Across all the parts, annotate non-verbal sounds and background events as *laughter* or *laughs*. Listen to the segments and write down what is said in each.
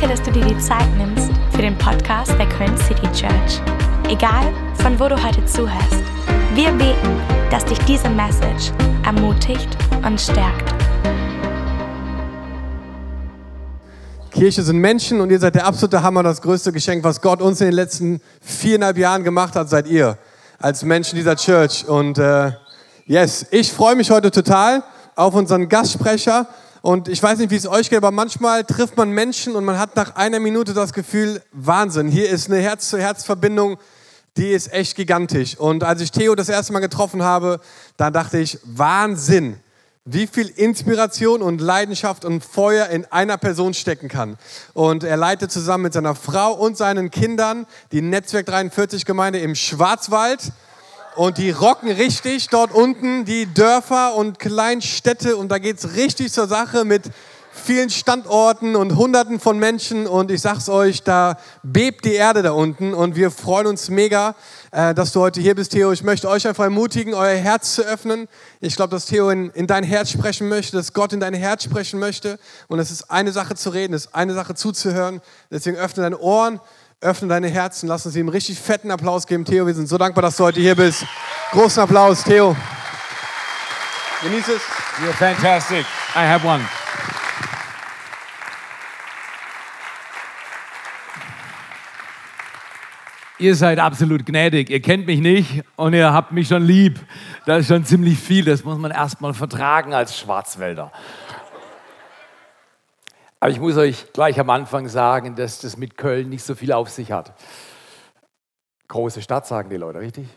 Danke, dass du dir die Zeit nimmst für den Podcast der Köln City Church. Egal, von wo du heute zuhörst, wir beten, dass dich diese Message ermutigt und stärkt. Kirche sind Menschen und ihr seid der absolute Hammer, das größte Geschenk, was Gott uns in den letzten viereinhalb Jahren gemacht hat, seid ihr als Menschen dieser Church. Und äh, yes, ich freue mich heute total auf unseren Gastsprecher. Und ich weiß nicht, wie es euch geht, aber manchmal trifft man Menschen und man hat nach einer Minute das Gefühl, Wahnsinn, hier ist eine Herz-zu-Herz-Verbindung, die ist echt gigantisch. Und als ich Theo das erste Mal getroffen habe, da dachte ich, Wahnsinn, wie viel Inspiration und Leidenschaft und Feuer in einer Person stecken kann. Und er leitet zusammen mit seiner Frau und seinen Kindern die Netzwerk 43 Gemeinde im Schwarzwald. Und die rocken richtig dort unten die Dörfer und Kleinstädte und da geht's richtig zur Sache mit vielen Standorten und Hunderten von Menschen und ich sag's euch, da bebt die Erde da unten und wir freuen uns mega, äh, dass du heute hier bist, Theo. Ich möchte euch einfach ermutigen, euer Herz zu öffnen. Ich glaube, dass Theo in, in dein Herz sprechen möchte, dass Gott in dein Herz sprechen möchte und es ist eine Sache zu reden, es ist eine Sache zuzuhören. Deswegen öffne deine Ohren öffne deine Herzen, lass uns ihm einen richtig fetten Applaus geben. Theo, wir sind so dankbar, dass du heute hier bist. Großen Applaus, Theo. Genieß es. You're fantastic. I have one. Ihr seid absolut gnädig. Ihr kennt mich nicht und ihr habt mich schon lieb. Das ist schon ziemlich viel. Das muss man erstmal vertragen als Schwarzwälder. Aber ich muss euch gleich am Anfang sagen, dass das mit Köln nicht so viel auf sich hat. Große Stadt, sagen die Leute, richtig?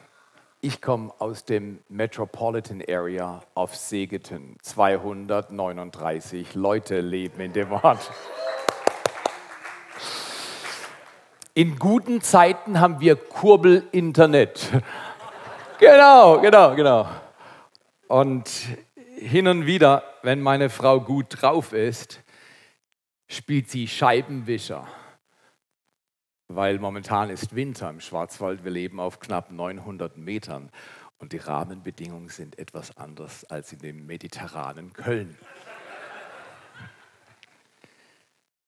Ich komme aus dem Metropolitan Area of Segeten. 239 Leute leben in dem Ort. In guten Zeiten haben wir Kurbel-Internet. Genau, genau, genau. Und hin und wieder, wenn meine Frau gut drauf ist, spielt sie Scheibenwischer, weil momentan ist Winter im Schwarzwald. Wir leben auf knapp 900 Metern und die Rahmenbedingungen sind etwas anders als in dem mediterranen Köln.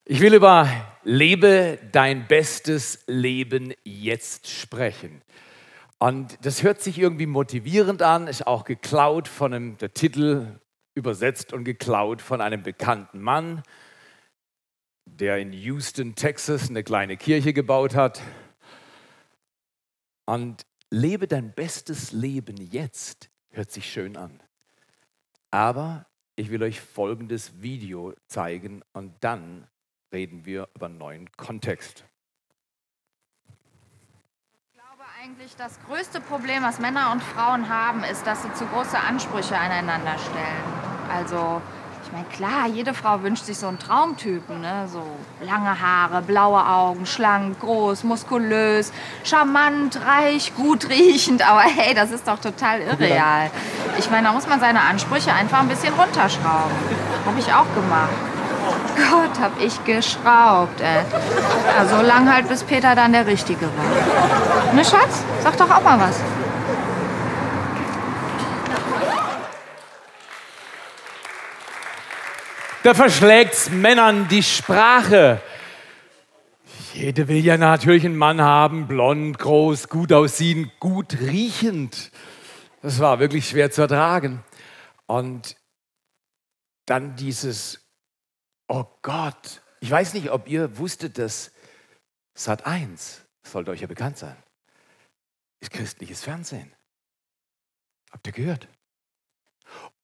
Ich will über Lebe dein bestes Leben jetzt sprechen. Und das hört sich irgendwie motivierend an, ist auch geklaut von einem, der Titel übersetzt und geklaut von einem bekannten Mann, der in Houston, Texas eine kleine Kirche gebaut hat. Und lebe dein bestes Leben jetzt. Hört sich schön an. Aber ich will euch folgendes Video zeigen und dann reden wir über einen neuen Kontext. Ich glaube eigentlich, das größte Problem, was Männer und Frauen haben, ist, dass sie zu große Ansprüche aneinander stellen. Also meine, klar, jede Frau wünscht sich so einen Traumtypen, ne? So lange Haare, blaue Augen, schlank, groß, muskulös, charmant, reich, gut riechend. Aber hey, das ist doch total irreal. Ich meine, da muss man seine Ansprüche einfach ein bisschen runterschrauben. Habe ich auch gemacht. Gott, hab ich geschraubt, ey. Ja, so lang halt, bis Peter dann der Richtige war. Ne, Schatz? Sag doch auch mal was. Da verschlägt Männern die Sprache. Jede will ja natürlich einen Mann haben, blond, groß, gut aussehen, gut riechend. Das war wirklich schwer zu ertragen. Und dann dieses, oh Gott, ich weiß nicht, ob ihr wusstet, dass Sat 1, sollte euch ja bekannt sein, ist christliches Fernsehen. Habt ihr gehört?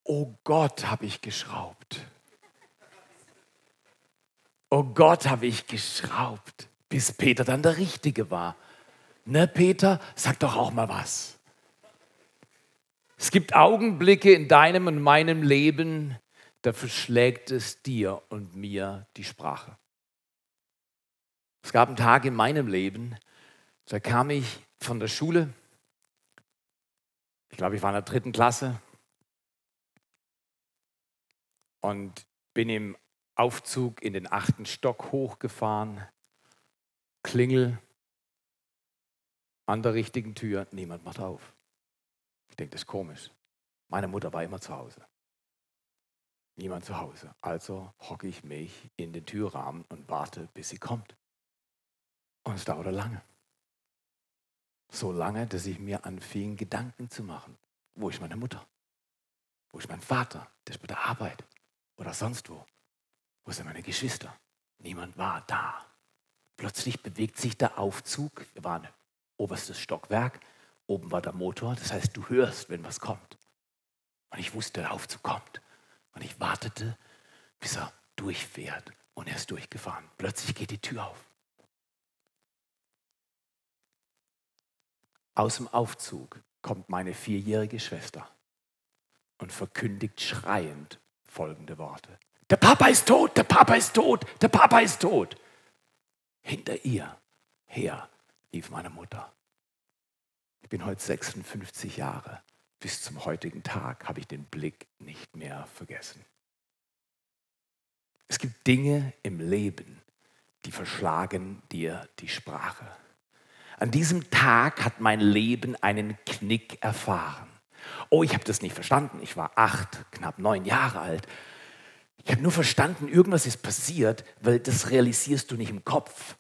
Oh Gott, habe ich geschraubt. Oh Gott, habe ich geschraubt, bis Peter dann der Richtige war. Ne, Peter, sag doch auch mal was. Es gibt Augenblicke in deinem und meinem Leben, da verschlägt es dir und mir die Sprache. Es gab einen Tag in meinem Leben, da kam ich von der Schule, ich glaube, ich war in der dritten Klasse und bin im Aufzug in den achten Stock hochgefahren, Klingel an der richtigen Tür, niemand macht auf. Ich denke, das ist komisch. Meine Mutter war immer zu Hause. Niemand zu Hause. Also hocke ich mich in den Türrahmen und warte, bis sie kommt. Und es dauerte lange. So lange, dass ich mir anfing, Gedanken zu machen. Wo ist meine Mutter? Wo ist mein Vater? Der ist bei der Arbeit oder sonst wo. Wo sind meine Geschwister? Niemand war da. Plötzlich bewegt sich der Aufzug. Wir waren oberstes Stockwerk. Oben war der Motor. Das heißt, du hörst, wenn was kommt. Und ich wusste, der Aufzug kommt. Und ich wartete, bis er durchfährt. Und er ist durchgefahren. Plötzlich geht die Tür auf. Aus dem Aufzug kommt meine vierjährige Schwester und verkündigt schreiend folgende Worte. Der Papa ist tot, der Papa ist tot, der Papa ist tot. Hinter ihr her lief meine Mutter. Ich bin heute 56 Jahre. Bis zum heutigen Tag habe ich den Blick nicht mehr vergessen. Es gibt Dinge im Leben, die verschlagen dir die Sprache. An diesem Tag hat mein Leben einen Knick erfahren. Oh, ich habe das nicht verstanden. Ich war acht, knapp neun Jahre alt. Ich habe nur verstanden, irgendwas ist passiert, weil das realisierst du nicht im Kopf.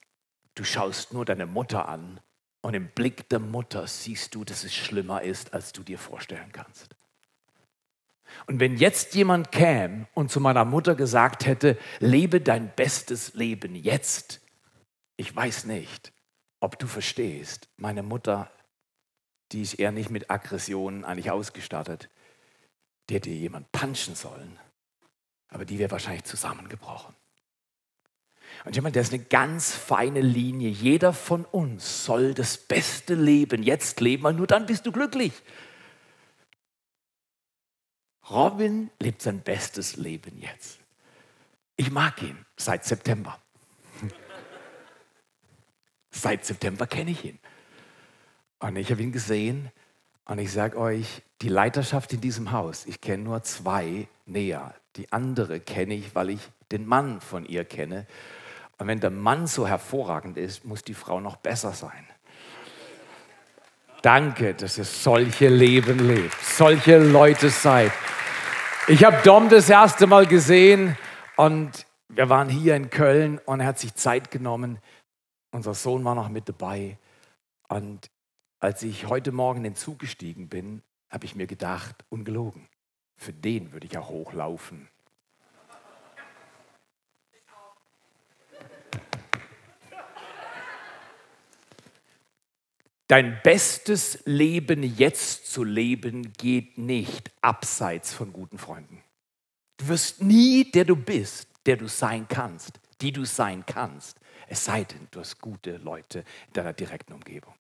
Du schaust nur deine Mutter an und im Blick der Mutter siehst du, dass es schlimmer ist, als du dir vorstellen kannst. Und wenn jetzt jemand käme und zu meiner Mutter gesagt hätte, lebe dein bestes Leben jetzt, ich weiß nicht, ob du verstehst, meine Mutter, die ist eher nicht mit Aggressionen eigentlich ausgestattet, die hätte jemand punchen sollen, aber die wäre wahrscheinlich zusammengebrochen. Und jemand, der ist eine ganz feine Linie. Jeder von uns soll das beste Leben jetzt leben, weil nur dann bist du glücklich. Robin lebt sein bestes Leben jetzt. Ich mag ihn seit September. *laughs* Seit September kenne ich ihn. Und ich habe ihn gesehen und ich sage euch, die Leiterschaft in diesem Haus, ich kenne nur zwei näher. Die andere kenne ich, weil ich den Mann von ihr kenne. Und wenn der Mann so hervorragend ist, muss die Frau noch besser sein. Danke, dass ihr solche Leben lebt, solche Leute seid. Ich habe Dom das erste Mal gesehen und wir waren hier in Köln und er hat sich Zeit genommen. Unser Sohn war noch mit dabei. Und als ich heute Morgen in den Zug gestiegen bin, habe ich mir gedacht, ungelogen, für den würde ich ja hochlaufen. Dein bestes Leben jetzt zu leben geht nicht abseits von guten Freunden. Du wirst nie der du bist, der du sein kannst, die du sein kannst, es sei denn, du hast gute Leute in deiner direkten Umgebung.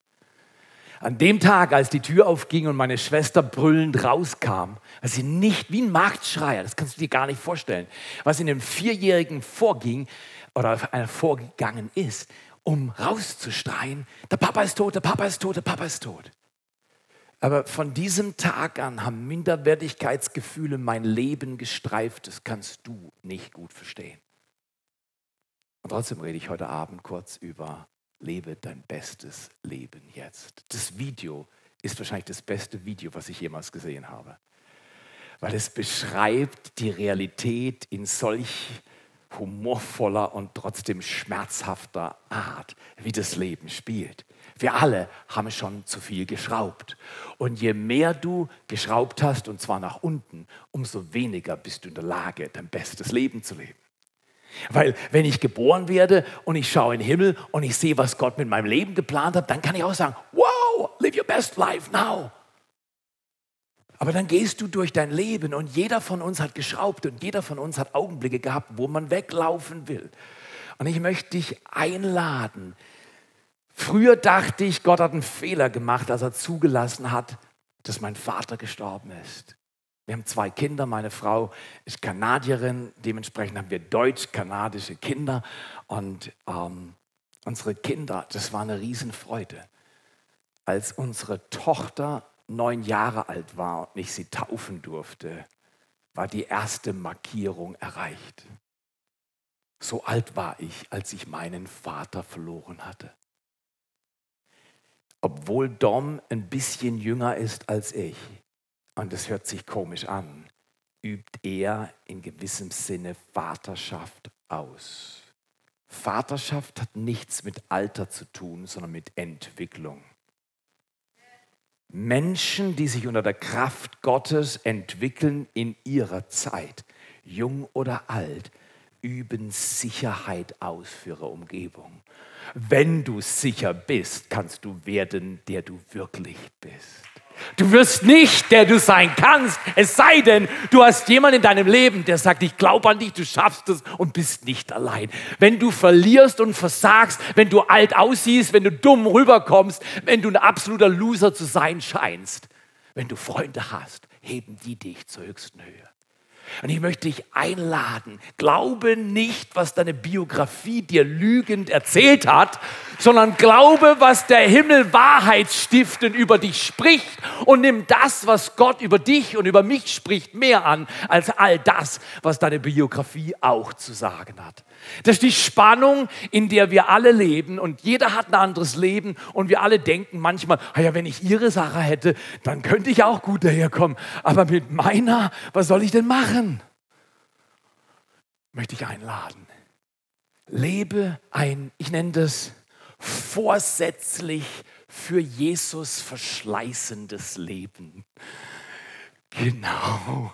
An dem Tag, als die Tür aufging und meine Schwester brüllend rauskam, als sie nicht wie ein Marktschreier, das kannst du dir gar nicht vorstellen, was in dem Vierjährigen vorging oder vorgegangen ist, um rauszustreien, der Papa ist tot, der Papa ist tot, der Papa ist tot. Aber von diesem Tag an haben Minderwertigkeitsgefühle mein Leben gestreift. Das kannst du nicht gut verstehen. Und trotzdem rede ich heute Abend kurz über Lebe dein bestes Leben jetzt. Das Video ist wahrscheinlich das beste Video, was ich jemals gesehen habe. Weil es beschreibt die Realität in solch humorvoller und trotzdem schmerzhafter Art, wie das Leben spielt. Wir alle haben schon zu viel geschraubt. Und je mehr du geschraubt hast, und zwar nach unten, umso weniger bist du in der Lage, dein bestes Leben zu leben. Weil wenn ich geboren werde und ich schaue in den Himmel und ich sehe, was Gott mit meinem Leben geplant hat, dann kann ich auch sagen, wow, live your best life now. Aber dann gehst du durch dein Leben und jeder von uns hat geschraubt und jeder von uns hat Augenblicke gehabt, wo man weglaufen will. Und ich möchte dich einladen. Früher dachte ich, Gott hat einen Fehler gemacht, als er zugelassen hat, dass mein Vater gestorben ist. Wir haben zwei Kinder, meine Frau ist Kanadierin, dementsprechend haben wir deutsch-kanadische Kinder und ähm, unsere Kinder, das war eine Riesenfreude. Als unsere Tochter neun Jahre alt war und ich sie taufen durfte, war die erste Markierung erreicht. So alt war ich, als ich meinen Vater verloren hatte. Obwohl Dom ein bisschen jünger ist als ich, und es hört sich komisch an, übt er in gewissem Sinne Vaterschaft aus. Vaterschaft hat nichts mit Alter zu tun, sondern mit Entwicklung. Menschen, die sich unter der Kraft Gottes entwickeln in ihrer Zeit, jung oder alt, üben Sicherheit aus für ihre Umgebung. Wenn du sicher bist, kannst du werden, der du wirklich bist. Du wirst nicht, der du sein kannst, es sei denn, du hast jemanden in deinem Leben, der sagt, ich glaube an dich, du schaffst es und bist nicht allein. Wenn du verlierst und versagst, wenn du alt aussiehst, wenn du dumm rüberkommst, wenn du ein absoluter Loser zu sein scheinst, wenn du Freunde hast, heben die dich zur höchsten Höhe. Und ich möchte dich einladen, glaube nicht, was deine Biografie dir lügend erzählt hat, sondern glaube, was der Himmel wahrheitsstiftend über dich spricht und nimm das, was Gott über dich und über mich spricht, mehr an als all das, was deine Biografie auch zu sagen hat. Das ist die Spannung, in der wir alle leben und jeder hat ein anderes Leben und wir alle denken manchmal, ah ja, wenn ich ihre Sache hätte, dann könnte ich auch gut daherkommen. Aber mit meiner, was soll ich denn machen? Möchte ich einladen. Lebe ein, ich nenne das vorsätzlich für Jesus verschleißendes Leben. Genau.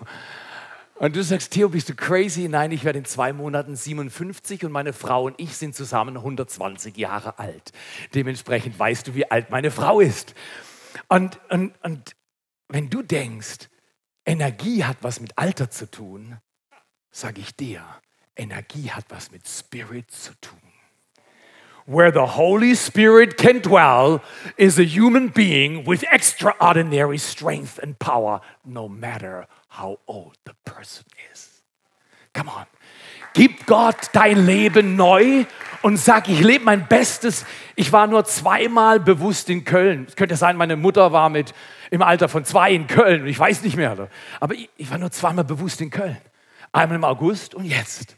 Und du sagst, Theo, bist du crazy? Nein, ich werde in zwei Monaten 57 und meine Frau und ich sind zusammen 120 Jahre alt. Dementsprechend weißt du, wie alt meine Frau ist. Und, und, und wenn du denkst, Energie hat was mit Alter zu tun, sage ich dir, Energie hat was mit Spirit zu tun. Where the Holy Spirit can dwell is a human being with extraordinary strength and power, no matter how old the person is. Come on. Gib Gott dein Leben neu und sag, ich lebe mein Bestes. Ich war nur zweimal bewusst in Köln. Es könnte sein, meine Mutter war mit im Alter von zwei in Köln ich weiß nicht mehr. Aber ich, ich war nur zweimal bewusst in Köln. Einmal im August und jetzt.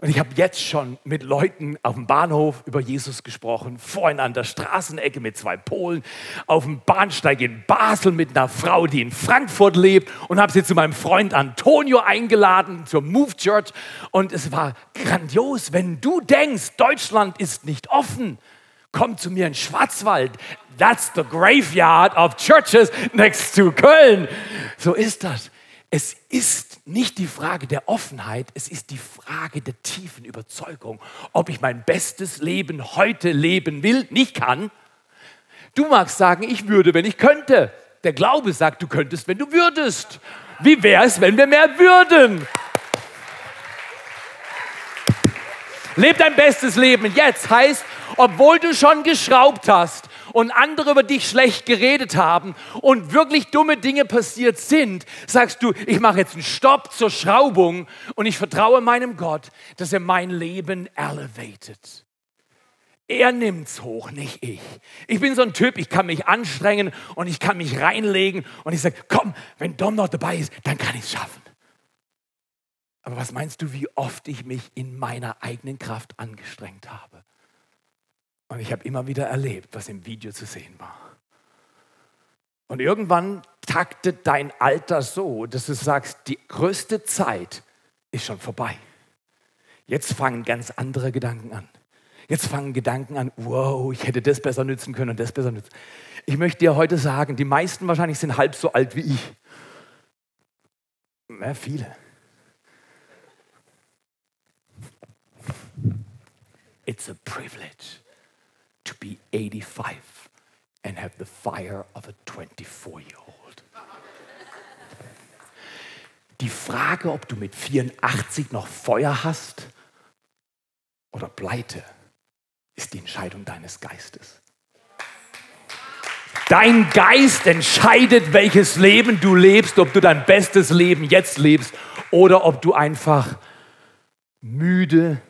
Und ich habe jetzt schon mit Leuten auf dem Bahnhof über Jesus gesprochen, vorhin an der Straßenecke mit zwei Polen, auf dem Bahnsteig in Basel mit einer Frau, die in Frankfurt lebt und habe sie zu meinem Freund Antonio eingeladen zur Move Church. Und es war grandios, wenn du denkst, Deutschland ist nicht offen, komm zu mir in Schwarzwald. That's the graveyard of churches next to Köln. So ist das. Es ist nicht die Frage der Offenheit, es ist die Frage der tiefen Überzeugung, ob ich mein bestes Leben heute leben will, nicht kann. Du magst sagen, ich würde, wenn ich könnte. Der Glaube sagt, du könntest, wenn du würdest. Wie wäre es, wenn wir mehr würden? Leb dein bestes Leben jetzt heißt, obwohl du schon geschraubt hast, und andere über dich schlecht geredet haben und wirklich dumme Dinge passiert sind, sagst du, ich mache jetzt einen Stopp zur Schraubung und ich vertraue meinem Gott, dass er mein Leben elevated. Er nimmt's hoch, nicht ich. Ich bin so ein Typ, ich kann mich anstrengen und ich kann mich reinlegen und ich sage, komm, wenn Dom noch dabei ist, dann kann ich es schaffen. Aber was meinst du, wie oft ich mich in meiner eigenen Kraft angestrengt habe? Und ich habe immer wieder erlebt, was im Video zu sehen war. Und irgendwann taktet dein Alter so, dass du sagst, die größte Zeit ist schon vorbei. Jetzt fangen ganz andere Gedanken an. Jetzt fangen Gedanken an, wow, ich hätte das besser nützen können und das besser nützen. Ich möchte dir heute sagen, die meisten wahrscheinlich sind halb so alt wie ich. Ja, viele. It's a privilege to be 85 and have the fire of a 24-year-old. Die Frage, ob du mit 84 noch Feuer hast oder Pleite, ist die Entscheidung deines Geistes. Dein Geist entscheidet, welches Leben du lebst, ob du dein bestes Leben jetzt lebst oder ob du einfach müde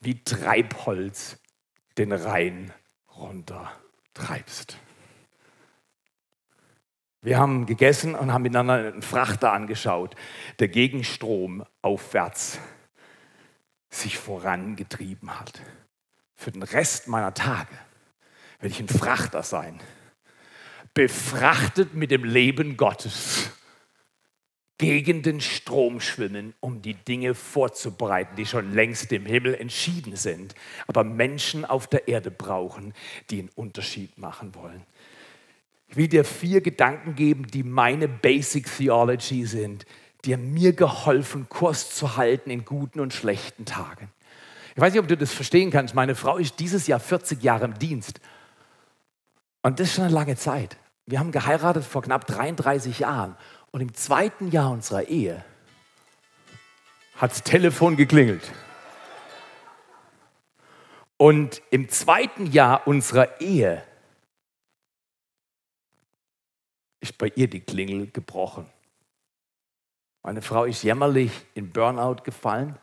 wie Treibholz den Rhein runter treibst. Wir haben gegessen und haben miteinander einen Frachter angeschaut, der gegen Strom aufwärts sich vorangetrieben hat. Für den Rest meiner Tage werde ich ein Frachter sein, befrachtet mit dem Leben Gottes, gegen den Strom schwimmen, um die Dinge vorzubereiten, die schon längst im Himmel entschieden sind, aber Menschen auf der Erde brauchen, die einen Unterschied machen wollen. Ich will dir vier Gedanken geben, die meine Basic Theology sind, die mir geholfen, Kurs zu halten in guten und schlechten Tagen. Ich weiß nicht, ob du das verstehen kannst. Meine Frau ist dieses Jahr 40 Jahre im Dienst. Und das ist schon eine lange Zeit. Wir haben geheiratet vor knapp 33 Jahren. Und im zweiten Jahr unserer Ehe hat das Telefon geklingelt. Und im zweiten Jahr unserer Ehe ist bei ihr die Klingel gebrochen. Meine Frau ist jämmerlich in Burnout gefallen,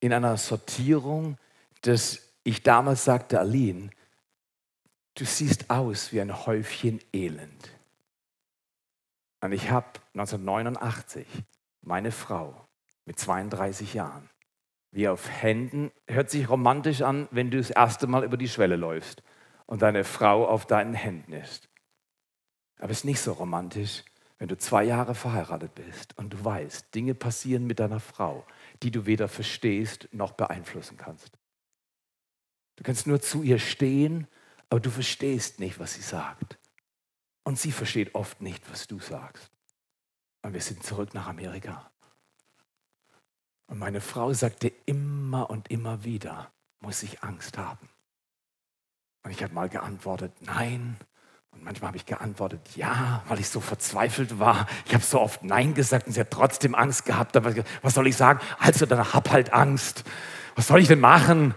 in einer Sortierung, dass ich damals sagte, Aline, du siehst aus wie ein Häufchen Elend. Und ich habe 1989 meine Frau mit 32 Jahren, wie auf Händen, hört sich romantisch an, wenn du das erste Mal über die Schwelle läufst und deine Frau auf deinen Händen ist. Aber es ist nicht so romantisch, wenn du zwei Jahre verheiratet bist und du weißt, Dinge passieren mit deiner Frau, die du weder verstehst noch beeinflussen kannst. Du kannst nur zu ihr stehen, aber du verstehst nicht, was sie sagt. Und sie versteht oft nicht, was du sagst. Und wir sind zurück nach Amerika. Und meine Frau sagte immer und immer wieder, muss ich Angst haben? Und ich habe mal geantwortet, nein. Und manchmal habe ich geantwortet, ja, weil ich so verzweifelt war. Ich habe so oft Nein gesagt und sie hat trotzdem Angst gehabt. Aber was soll ich sagen? Also dann hab halt Angst. Was soll ich denn machen?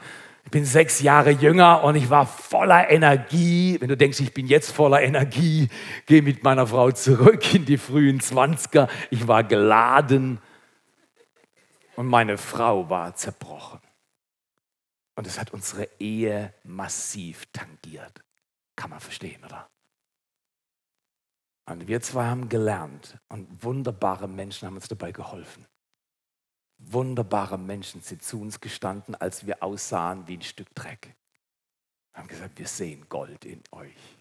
Ich bin sechs Jahre jünger und ich war voller Energie. Wenn du denkst, ich bin jetzt voller Energie, geh mit meiner Frau zurück in die frühen Zwanziger. Ich war geladen und meine Frau war zerbrochen. Und es hat unsere Ehe massiv tangiert. Kann man verstehen, oder? Und wir zwei haben gelernt und wunderbare Menschen haben uns dabei geholfen wunderbare Menschen sind zu uns gestanden, als wir aussahen wie ein Stück Dreck. Wir haben gesagt, wir sehen Gold in euch.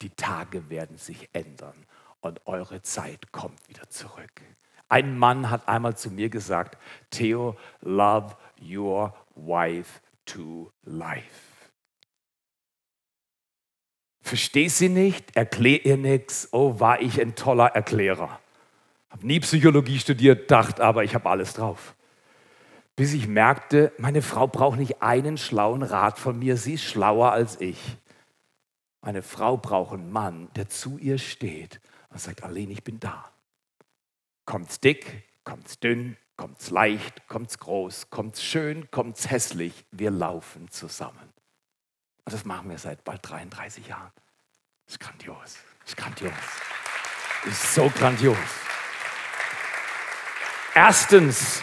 Die Tage werden sich ändern und eure Zeit kommt wieder zurück. Ein Mann hat einmal zu mir gesagt, Theo, love your wife to life. Versteh sie nicht, erklär ihr nichts, oh, war ich ein toller Erklärer habe nie Psychologie studiert, dachte aber, ich habe alles drauf. Bis ich merkte, meine Frau braucht nicht einen schlauen Rat von mir, sie ist schlauer als ich. Meine Frau braucht einen Mann, der zu ihr steht und sagt, Aline, ich bin da. Kommt's dick, kommt's dünn, kommt's leicht, kommt's groß, kommt's schön, kommt's hässlich, wir laufen zusammen. Und das machen wir seit bald 33 Jahren. Ist grandios, ist grandios. Ist so grandios. Erstens,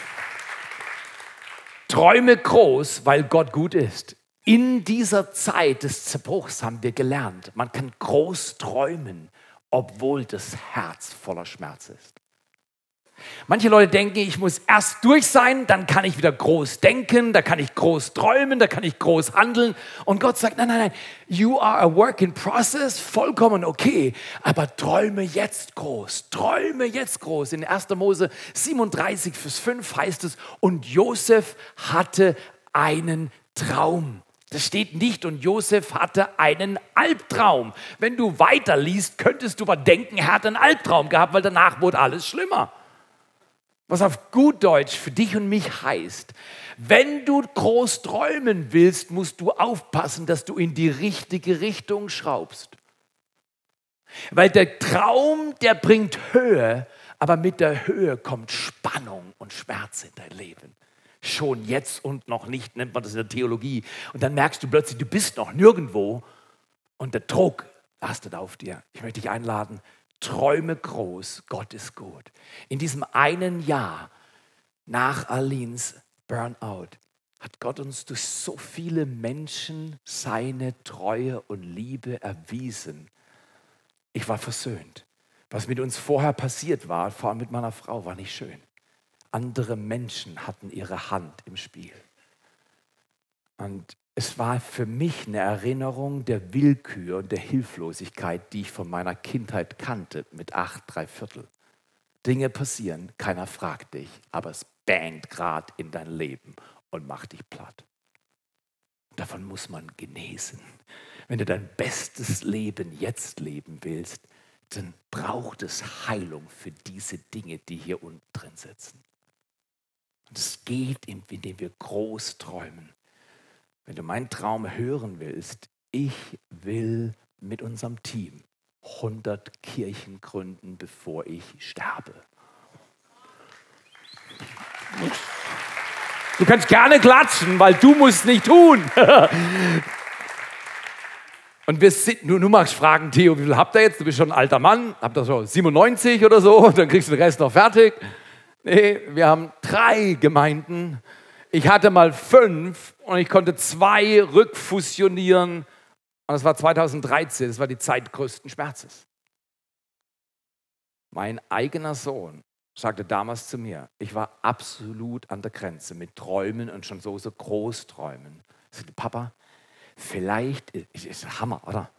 träume groß, weil Gott gut ist. In dieser Zeit des Zerbruchs haben wir gelernt, man kann groß träumen, obwohl das Herz voller Schmerz ist. Manche Leute denken, ich muss erst durch sein, dann kann ich wieder groß denken, da kann ich groß träumen, da kann ich groß handeln. Und Gott sagt, nein, nein, nein, you are a work in process, vollkommen okay, aber träume jetzt groß, träume jetzt groß. In 1. Mose 37, Vers 5 heißt es, und Josef hatte einen Traum. Das steht nicht und Josef hatte einen Albtraum. Wenn du weiterliest, könntest du aber denken, er hat einen Albtraum gehabt, weil danach wurde alles schlimmer. Was auf gut Deutsch für dich und mich heißt, wenn du groß träumen willst, musst du aufpassen, dass du in die richtige Richtung schraubst. Weil der Traum, der bringt Höhe, aber mit der Höhe kommt Spannung und Schmerz in dein Leben. Schon jetzt und noch nicht, nennt man das in der Theologie. Und dann merkst du plötzlich, du bist noch nirgendwo und der Druck lastet auf dir. Ich möchte dich einladen, Träume groß, Gott ist gut. In diesem einen Jahr nach Alins Burnout hat Gott uns durch so viele Menschen seine Treue und Liebe erwiesen. Ich war versöhnt. Was mit uns vorher passiert war, vor allem mit meiner Frau, war nicht schön. Andere Menschen hatten ihre Hand im Spiel. Und es war für mich eine Erinnerung der Willkür und der Hilflosigkeit, die ich von meiner Kindheit kannte, mit acht, drei Viertel. Dinge passieren, keiner fragt dich, aber es bangt gerade in dein Leben und macht dich platt. Davon muss man genesen. Wenn du dein bestes Leben jetzt leben willst, dann braucht es Heilung für diese Dinge, die hier unten drin sitzen. Und es geht, indem wir groß träumen. Wenn du meinen Traum hören willst, ich will mit unserem Team 100 Kirchen gründen, bevor ich sterbe. Du kannst gerne klatschen, weil du musst nicht tun. *laughs* Und wir sind, du, du magst fragen, Theo, wie viel habt ihr jetzt? Du bist schon ein alter Mann, habt ihr so 97 oder so, *laughs* dann kriegst du den Rest noch fertig. Nee, wir haben drei Gemeinden. Ich hatte mal fünf und ich konnte zwei rückfusionieren. Und das war 2013, das war die Zeit größten Schmerzes. Mein eigener Sohn sagte damals zu mir, ich war absolut an der Grenze mit Träumen und schon so, so Großträumen. Ich sagte, Papa, vielleicht, ist, ist Hammer, oder?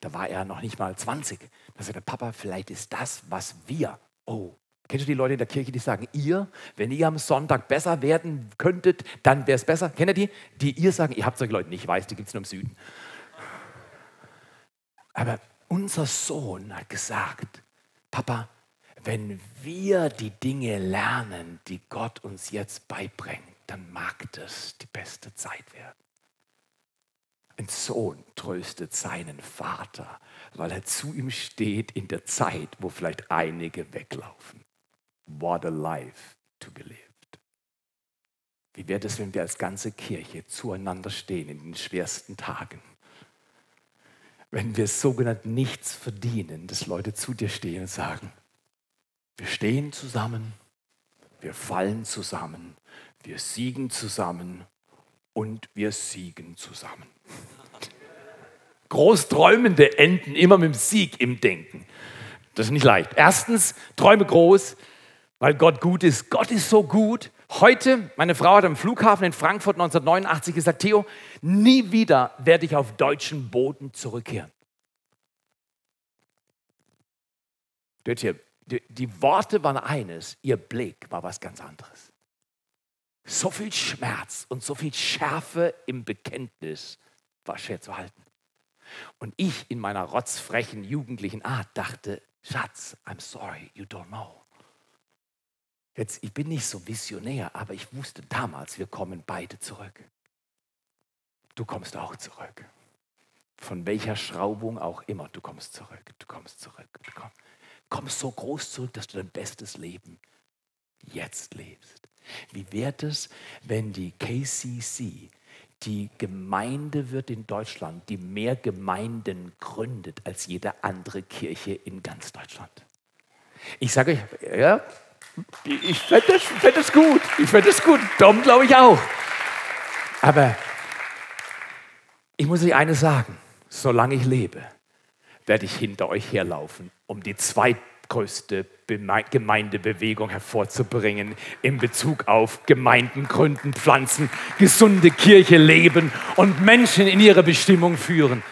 Da war er noch nicht mal 20. Da sagte Papa, vielleicht ist das, was wir, oh, kennst du die Leute in der Kirche, die sagen, ihr, wenn ihr am Sonntag besser werden könntet, dann wäre es besser. Kennt ihr die? Die ihr sagen, ihr habt solche Leute nicht, ich weiß, die gibt es nur im Süden. Aber unser Sohn hat gesagt, Papa, wenn wir die Dinge lernen, die Gott uns jetzt beibringt, dann mag das die beste Zeit werden. Ein Sohn tröstet seinen Vater, weil er zu ihm steht in der Zeit, wo vielleicht einige weglaufen. What a life to be lived. Wie wäre es, wenn wir als ganze Kirche zueinander stehen in den schwersten Tagen? Wenn wir sogenannt nichts verdienen, dass Leute zu dir stehen und sagen, wir stehen zusammen, wir fallen zusammen, wir siegen zusammen und wir siegen zusammen. Großträumende enden immer mit dem Sieg im Denken. Das ist nicht leicht. Erstens, träume groß, weil Gott gut ist. Gott ist so gut. Heute, meine Frau hat am Flughafen in Frankfurt 1989 gesagt, Theo, nie wieder werde ich auf deutschen Boden zurückkehren. Die Worte waren eines, ihr Blick war was ganz anderes. So viel Schmerz und so viel Schärfe im Bekenntnis war schwer zu halten. Und ich in meiner rotzfrechen jugendlichen Art dachte, Schatz, I'm sorry, you don't know. Jetzt, ich bin nicht so visionär, aber ich wusste damals, wir kommen beide zurück. Du kommst auch zurück. Von welcher Schraubung auch immer, du kommst zurück, du kommst zurück. Du kommst komm so groß zurück, dass du dein bestes Leben jetzt lebst. Wie wäre es, wenn die KCC die Gemeinde wird in Deutschland, die mehr Gemeinden gründet als jede andere Kirche in ganz Deutschland? Ich sage euch, ja, ich fände das, fänd gut. Ich fände das gut. Dom glaube ich auch. Aber ich muss euch eines sagen, solange ich lebe, werde ich hinter euch herlaufen, um die zweitgrößte Gemeindebewegung hervorzubringen in Bezug auf Gemeinden gründen, pflanzen, gesunde Kirche leben und Menschen in ihre Bestimmung führen.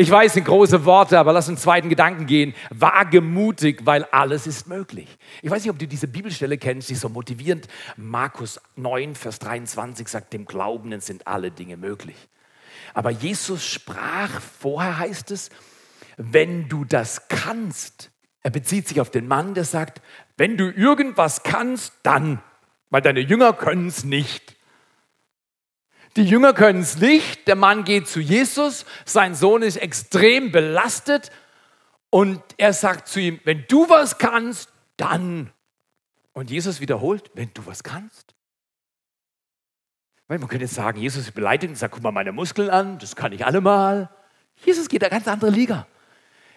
Ich weiß, sind große Worte, aber lass uns zweiten Gedanken gehen. Wagemutig, weil alles ist möglich. Ich weiß nicht, ob du diese Bibelstelle kennst, die so motivierend. Markus 9, Vers 23 sagt, dem Glaubenden sind alle Dinge möglich. Aber Jesus sprach, vorher heißt es, wenn du das kannst. Er bezieht sich auf den Mann, der sagt, wenn du irgendwas kannst, dann, weil deine Jünger können es nicht. Die Jünger können es nicht, der Mann geht zu Jesus, sein Sohn ist extrem belastet und er sagt zu ihm, wenn du was kannst, dann. Und Jesus wiederholt, wenn du was kannst. Man könnte jetzt sagen, Jesus ist beleidigt und sagt, guck mal meine Muskeln an, das kann ich allemal. Jesus geht eine ganz andere Liga.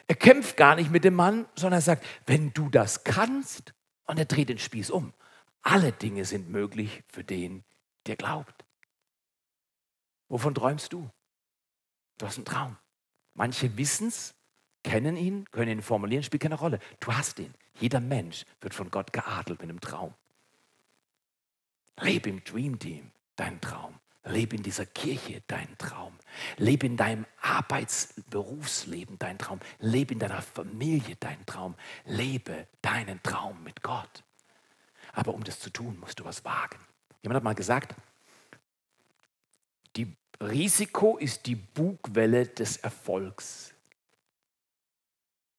Er kämpft gar nicht mit dem Mann, sondern er sagt, wenn du das kannst, und er dreht den Spieß um. Alle Dinge sind möglich für den, der glaubt. Wovon träumst du? Du hast einen Traum. Manche wissen es, kennen ihn, können ihn formulieren, spielt keine Rolle. Du hast ihn. Jeder Mensch wird von Gott geadelt mit einem Traum. Lebe im Dream Team deinen Traum. Lebe in dieser Kirche deinen Traum. Lebe in deinem Arbeits-Berufsleben deinen Traum. Lebe in deiner Familie deinen Traum. Lebe deinen Traum mit Gott. Aber um das zu tun, musst du was wagen. Jemand hat mal gesagt, Risiko ist die Bugwelle des Erfolgs.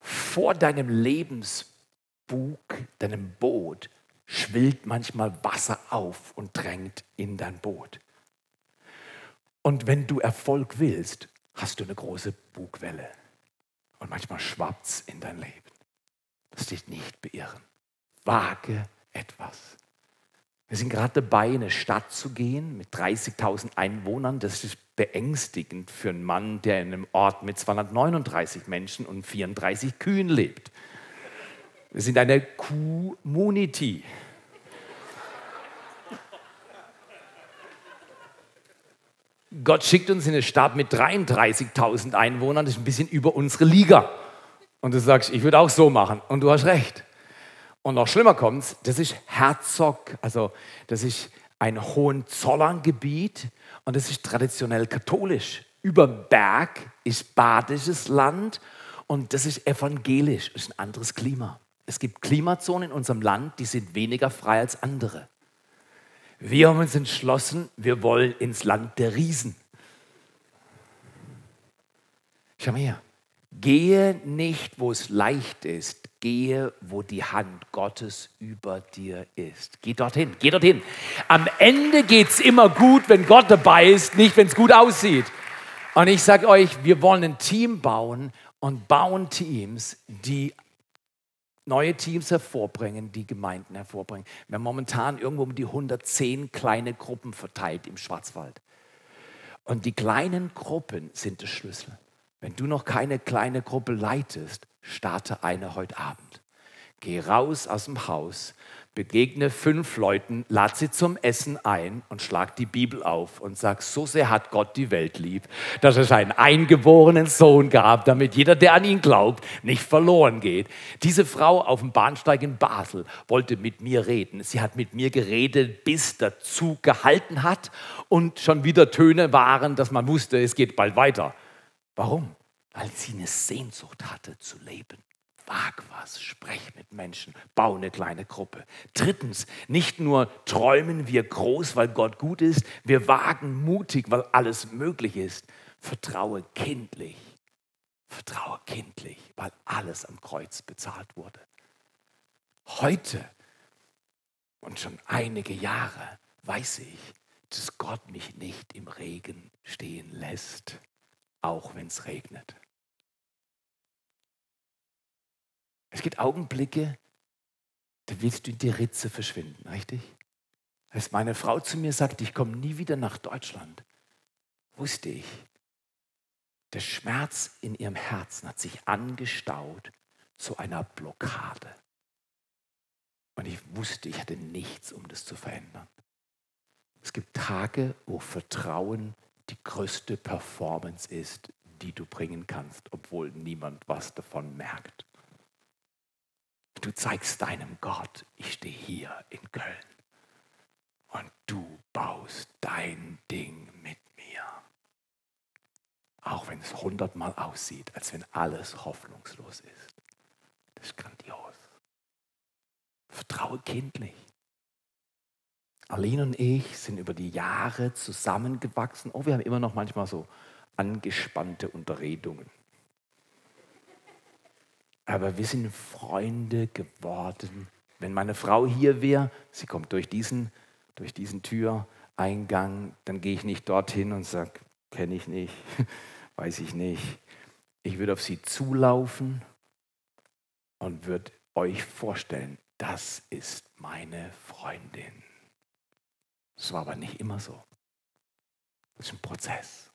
Vor deinem Lebensbug, deinem Boot, schwillt manchmal Wasser auf und drängt in dein Boot. Und wenn du Erfolg willst, hast du eine große Bugwelle. Und manchmal schwappt es in dein Leben. Lass dich nicht beirren. Wage etwas. Wir sind gerade dabei, in eine Stadt zu gehen mit 30.000 Einwohnern. Das ist beängstigend für einen Mann, der in einem Ort mit 239 Menschen und 34 Kühen lebt. Wir sind eine Community. Gott schickt uns in eine Stadt mit 33.000 Einwohnern, das ist ein bisschen über unsere Liga. Und du sagst, ich würde auch so machen. Und du hast recht. Und noch schlimmer kommt's, das ist Herzog, also das ist ein Hohenzollerngebiet und das ist traditionell katholisch. Über Berg ist badisches Land und das ist evangelisch, ist ein anderes Klima. Es gibt Klimazonen in unserem Land, die sind weniger frei als andere. Wir haben uns entschlossen, wir wollen ins Land der Riesen. Schau mal her. Gehe nicht, wo es leicht ist. Gehe, wo die Hand Gottes über dir ist. Geh dorthin, geh dorthin. Am Ende geht es immer gut, wenn Gott dabei ist, nicht wenn es gut aussieht. Und ich sage euch, wir wollen ein Team bauen und bauen Teams, die neue Teams hervorbringen, die Gemeinden hervorbringen. Wir haben momentan irgendwo um die 110 kleine Gruppen verteilt im Schwarzwald. Und die kleinen Gruppen sind der Schlüssel. Wenn du noch keine kleine Gruppe leitest, starte eine heute Abend. Geh raus aus dem Haus, begegne fünf Leuten, lad sie zum Essen ein und schlag die Bibel auf und sag, so sehr hat Gott die Welt lieb, dass es einen eingeborenen Sohn gab, damit jeder, der an ihn glaubt, nicht verloren geht. Diese Frau auf dem Bahnsteig in Basel wollte mit mir reden. Sie hat mit mir geredet, bis der Zug gehalten hat und schon wieder Töne waren, dass man wusste, es geht bald weiter. Warum? Weil sie eine Sehnsucht hatte zu leben. Wag was, sprech mit Menschen, bau eine kleine Gruppe. Drittens, nicht nur träumen wir groß, weil Gott gut ist, wir wagen mutig, weil alles möglich ist. Vertraue kindlich. Vertraue kindlich, weil alles am Kreuz bezahlt wurde. Heute und schon einige Jahre weiß ich, dass Gott mich nicht im Regen stehen lässt, auch wenn es regnet. Es gibt Augenblicke, da willst du in die Ritze verschwinden, richtig? Als meine Frau zu mir sagt, ich komme nie wieder nach Deutschland, wusste ich, der Schmerz in ihrem Herzen hat sich angestaut zu einer Blockade. Und ich wusste, ich hatte nichts, um das zu verändern. Es gibt Tage, wo Vertrauen die größte Performance ist, die du bringen kannst, obwohl niemand was davon merkt. Du zeigst deinem Gott, ich stehe hier in Köln und du baust dein Ding mit mir. Auch wenn es hundertmal aussieht, als wenn alles hoffnungslos ist. Das ist grandios. Vertraue kindlich. Aline und ich sind über die Jahre zusammengewachsen. Oh, wir haben immer noch manchmal so angespannte Unterredungen. Aber wir sind Freunde geworden. Wenn meine Frau hier wäre, sie kommt durch diesen, durch diesen Türeingang, dann gehe ich nicht dorthin und sage, kenne ich nicht, *laughs* weiß ich nicht. Ich würde auf sie zulaufen und würde euch vorstellen, das ist meine Freundin. Das war aber nicht immer so. Das ist ein Prozess.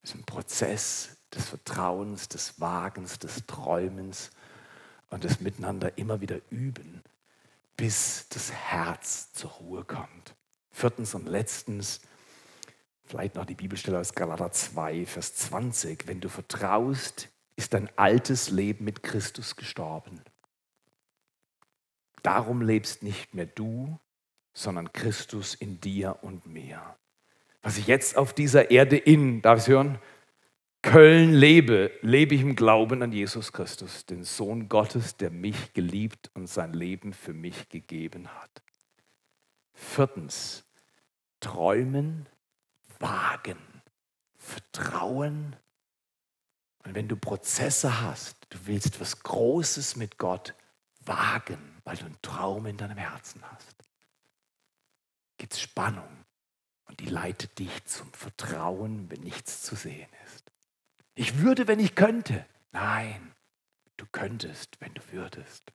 Das ist ein Prozess, des Vertrauens, des Wagens, des Träumens und des Miteinander immer wieder üben, bis das Herz zur Ruhe kommt. Viertens und letztens, vielleicht noch die Bibelstelle aus Galater 2, Vers 20, wenn du vertraust, ist dein altes Leben mit Christus gestorben. Darum lebst nicht mehr du, sondern Christus in dir und mir. was ich jetzt auf dieser Erde in, darf ich hören? Köln lebe, lebe ich im Glauben an Jesus Christus, den Sohn Gottes, der mich geliebt und sein Leben für mich gegeben hat. Viertens, träumen, wagen, vertrauen. Und wenn du Prozesse hast, du willst was Großes mit Gott wagen, weil du einen Traum in deinem Herzen hast, gibt es Spannung und die leitet dich zum Vertrauen, wenn nichts zu sehen ist. Ich würde, wenn ich könnte. Nein, du könntest, wenn du würdest.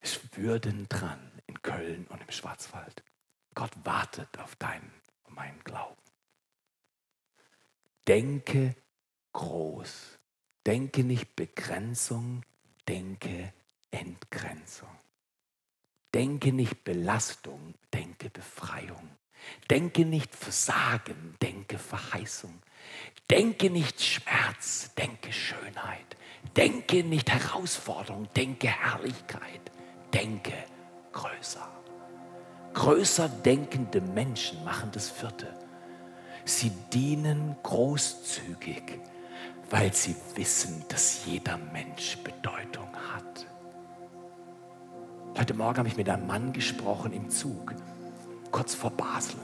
Es würden dran in Köln und im Schwarzwald. Gott wartet auf deinen und meinen Glauben. Denke groß. Denke nicht Begrenzung, denke Entgrenzung. Denke nicht Belastung, denke Befreiung. Denke nicht Versagen, denke Verheißung. Denke nicht Schmerz, denke Schönheit. Denke nicht Herausforderung, denke Herrlichkeit. Denke größer. Größer denkende Menschen machen das vierte. Sie dienen großzügig, weil sie wissen, dass jeder Mensch Bedeutung hat. Heute Morgen habe ich mit einem Mann gesprochen im Zug, kurz vor Basel.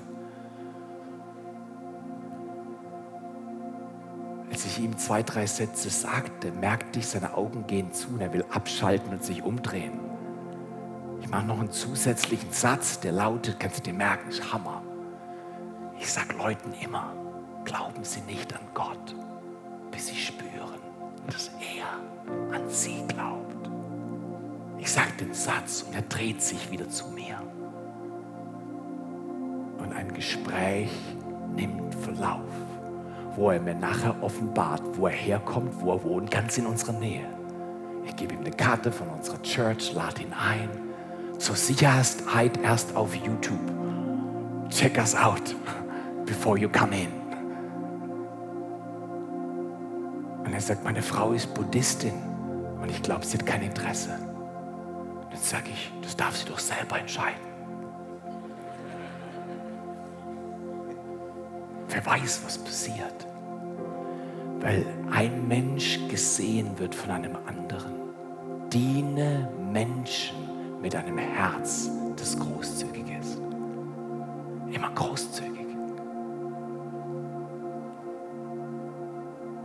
Als ich ihm zwei, drei Sätze sagte, merkte ich, seine Augen gehen zu und er will abschalten und sich umdrehen. Ich mache noch einen zusätzlichen Satz, der lautet, kannst du dir merken, ist Hammer. Ich sage Leuten immer, glauben Sie nicht an Gott, bis Sie spüren, dass er an Sie glaubt. Ich sage den Satz und er dreht sich wieder zu mir. Und ein Gespräch nimmt Verlauf, wo er mir nachher offenbart, wo er herkommt, wo er wohnt, ganz in unserer Nähe. Ich gebe ihm eine Karte von unserer Church, lade ihn ein. Zur Sicherheit erst auf YouTube. Check us out *laughs* before you come in. Und er sagt, meine Frau ist Buddhistin und ich glaube, sie hat kein Interesse. Jetzt sage ich, das darf sie doch selber entscheiden. Wer weiß, was passiert. Weil ein Mensch gesehen wird von einem anderen. Diene Menschen mit einem Herz, das großzügig ist. Immer großzügig.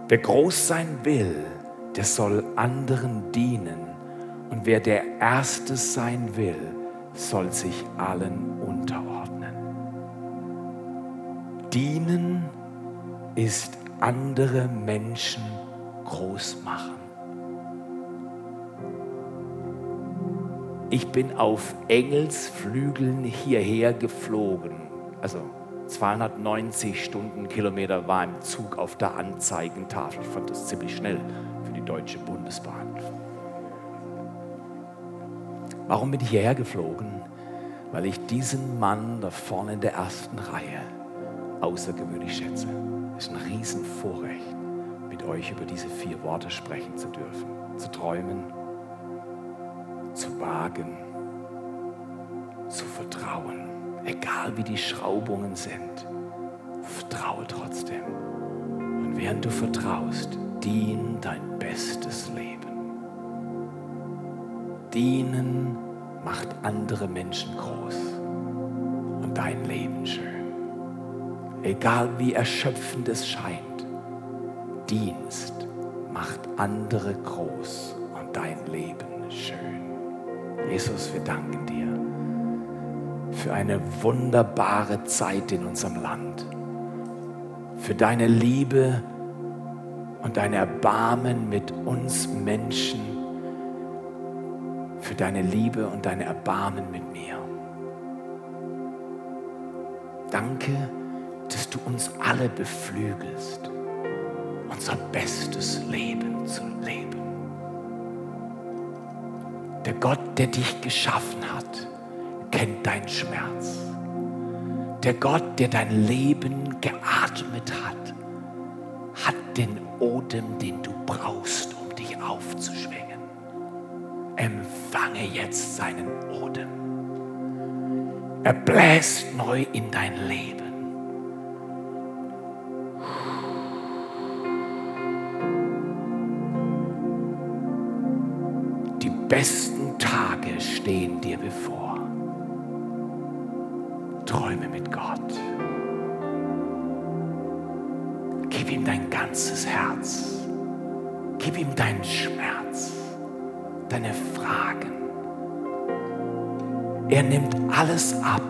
Wer groß sein will, der soll anderen dienen. Und wer der Erste sein will, soll sich allen unterordnen. Dienen ist andere Menschen groß machen. Ich bin auf Engelsflügeln hierher geflogen. Also 290 Stundenkilometer war im Zug auf der Anzeigentafel. Ich fand das ziemlich schnell für die Deutsche Bundesbahn. Warum bin ich hierher geflogen? Weil ich diesen Mann da vorne in der ersten Reihe außergewöhnlich schätze. Es ist ein Riesenvorrecht, mit euch über diese vier Worte sprechen zu dürfen. Zu träumen, zu wagen, zu vertrauen egal wie die Schraubungen sind, vertraue trotzdem. Und während du vertraust, dien dein bestes Leben. Dienen macht andere Menschen groß und dein Leben schön. Egal wie erschöpfend es scheint, Dienst macht andere groß und dein Leben schön. Jesus, wir danken dir für eine wunderbare Zeit in unserem Land, für deine Liebe und dein Erbarmen mit uns Menschen, für deine Liebe und dein Erbarmen mit mir. Danke, dass du uns alle beflügelst, unser bestes Leben zu leben. Der Gott, der dich geschaffen hat, kennt deinen Schmerz. Der Gott, der dein Leben geatmet hat, hat den Odem, den du brauchst, um dich aufzuschwingen. Empfange jetzt seinen Odem. Er bläst neu in dein Leben. Die besten Tage stehen dir bevor. Träume mit Gott. Gib ihm dein ganzes Herz. Gib ihm deinen Schmerz, deine Fragen. Er nimmt alles ab.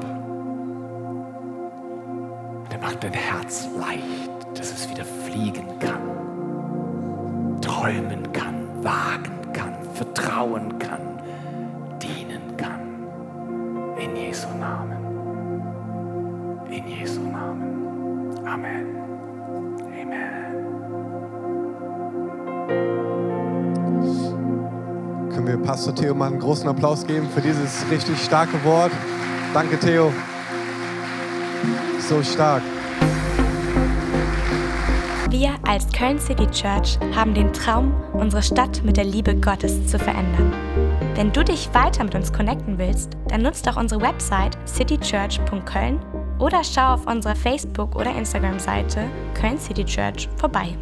Er macht dein Herz leicht, dass es wieder fliegen kann, träumen kann, wagen kann, vertrauen kann, dienen kann. In Jesu Namen. In Jesu Namen. Amen. Amen. Wir Pastor Theo mal einen großen Applaus geben für dieses richtig starke Wort? Danke, Theo. So stark. Wir als Köln City Church haben den Traum, unsere Stadt mit der Liebe Gottes zu verändern. Wenn du dich weiter mit uns connecten willst, dann nutzt doch unsere Website citychurch.köln oder schau auf unserer Facebook- oder Instagram-Seite Köln City Church vorbei.